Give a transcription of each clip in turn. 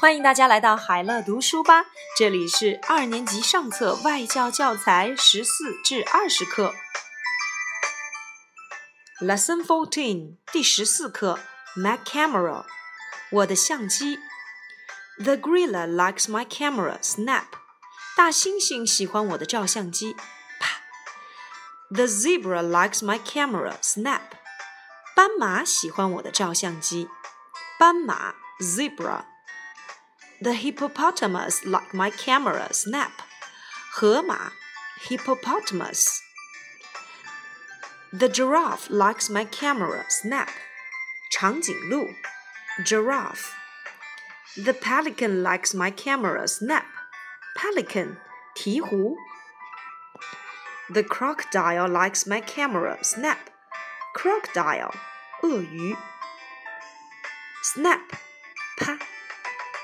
欢迎大家来到海乐读书吧，这里是二年级上册外教教材十四至二十课，Lesson Fourteen 第十四课，My camera，我的相机。The gorilla likes my camera. Snap，大猩猩喜欢我的照相机。啪。The zebra likes my camera. Snap，斑马喜欢我的照相机。斑马，zebra。The hippopotamus like my camera. Snap. 河马 hippopotamus. The giraffe likes my camera. Snap. 长颈鹿 giraffe. The pelican likes my camera. Snap. Pelican 鹈鹕. The crocodile likes my camera. Snap. Crocodile 鳄鱼. Snap 啪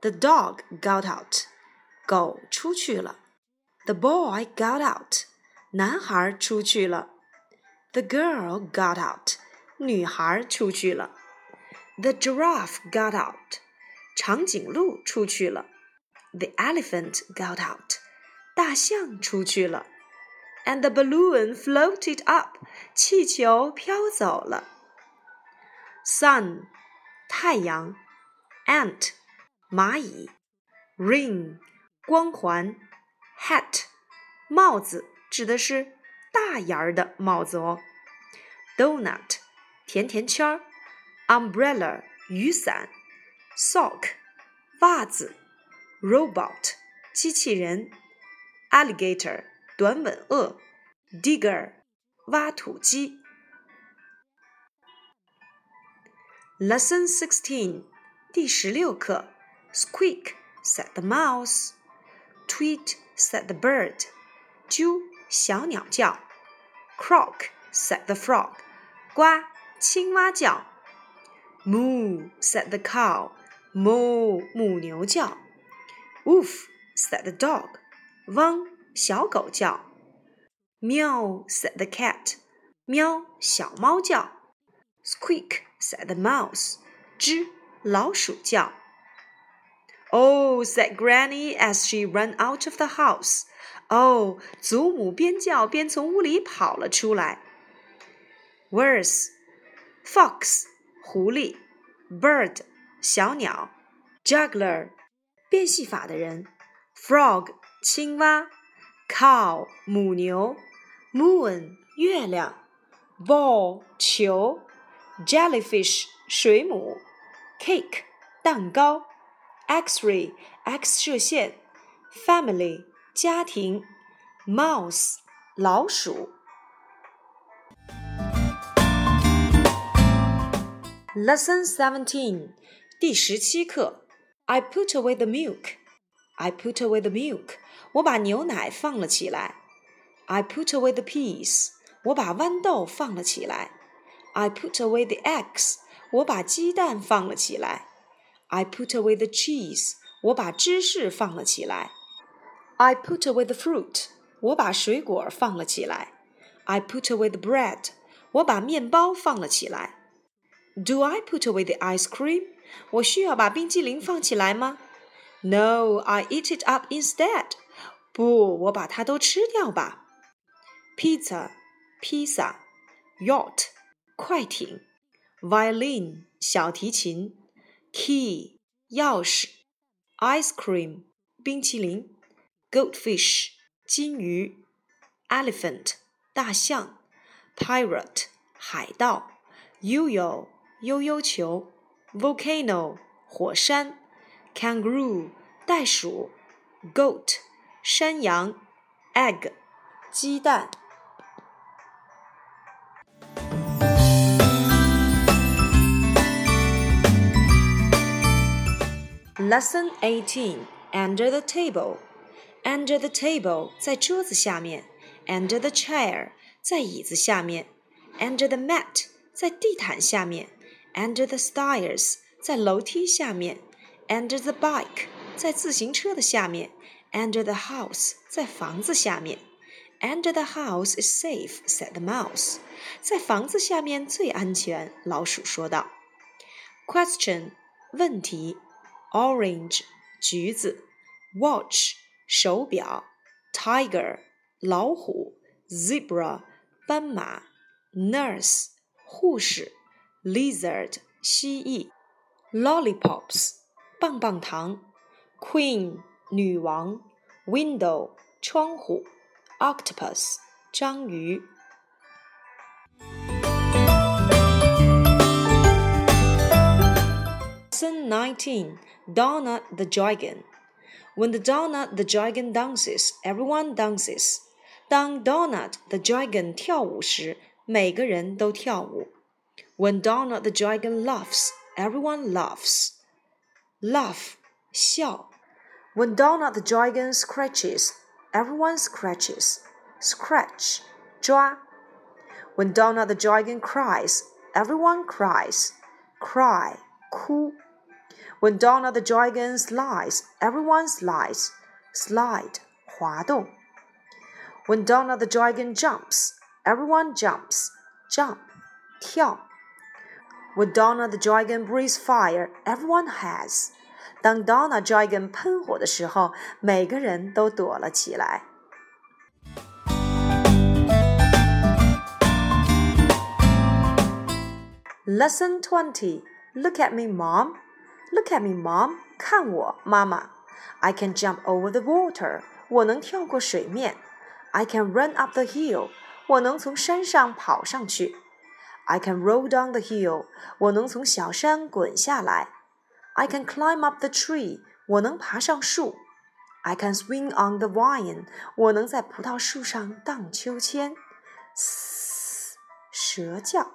The dog got out. 狗出去了。The boy got out. 男孩出去了。The girl got out. 女孩出去了。The giraffe got out. 长颈鹿出去了。The elephant got out. 大象出去了。And the balloon floated up. 气球飘走了。Sun，太阳。Ant。 蚂蚁，ring 光环，hat 帽子指的是大檐儿的帽子哦，donut 甜甜圈，umbrella 雨伞，sock 袜子，robot 机器人，alligator 短吻鳄，digger 挖土机。Lesson sixteen 第十六课。Squeak, said the mouse. Tweet, said the bird. 啾，小鸟叫。Croak, said the frog. 呱，青蛙叫。Moo, said the cow. Moo，母牛叫。Woof, said the dog. 汪，小狗叫。Meow, said the cat. 喵，小猫叫。Squeak, said the mouse. 吱，老鼠叫。 Oh, said Granny as she ran out of the house. Oh, 祖母边叫边从屋里跑了出来。Words: fox 狐狸，bird 小鸟，juggler 变戏法的人，frog 青蛙，cow 母牛，moon 月亮，ball 球，jellyfish 水母，cake 蛋糕。 X-ray X 射线，family 家庭，mouse 老鼠。Lesson seventeen 第十七课，I put away the milk. I put away the milk. 我把牛奶放了起来。I put away the peas. 我把豌豆放了起来。I put away the eggs. 我把鸡蛋放了起来。 I put away the cheese. 我把芝士放了起来。I put away the fruit. 我把水果放了起来。I put away the bread. 我把面包放了起来。Do I put away the ice cream? 我需要把冰激凌放起来吗？No, I eat it up instead. 不，我把它都吃掉吧。Pizza，披萨。Yacht，快艇。Violin，小提琴。 key 钥匙，ice cream 冰淇淋，goldfish 金鱼，elephant 大象，pirate 海盗，yo-yo 悠悠球，volcano 火山，kangaroo 袋鼠，goat 山羊，egg 鸡蛋。 Lesson 18 Under the table. Under the table 在桌子下面。Under the chair 在椅子下面。Under the mat 在地毯下面。Under the stairs 在楼梯下面。Under the bike 在自行车的下面。Under the house 在房子下面。Under the house is safe," said the mouse. 在房子下面最安全，老鼠说道。Question 问题。 orange 橘子，watch 手表，tiger 老虎，zebra 斑马，nurse 护士，lizard 蜥蜴，lollipops 棒棒糖，queen 女王，window 窗户，octopus 章鱼。 Lesson 19 Donut the Dragon. When the Donut the Dragon dances, everyone dances. 当 Donut the Dragon 跳舞时，每个人都跳舞。When Donut the Dragon laughs, everyone laughs. Laugh 笑。When Donut the Dragon scratches, everyone scratches. Scratch 抓。When Donut the Dragon cries, everyone cries. Cry 哭。 when Donut the Dragon slides, everyone slides. Slide, 滑动. When Donut the Dragon jumps, everyone jumps. Jump, 跳. When Donut the Dragon breathes fire, everyone has. 当 Donut Dragon 喷火的时候，每个人都躲了起来。Lesson twenty. Look at me, mom. Look at me, Mom. 看我，妈妈。I can jump over the water. 我能跳过水面。I can run up the hill. 我能从山上跑上去。I can roll down the hill. 我能从小山滚下来。I can climb up the tree. 我能爬上树。I can swing on the vine. 我能在葡萄树上荡秋千。嘶，蛇叫。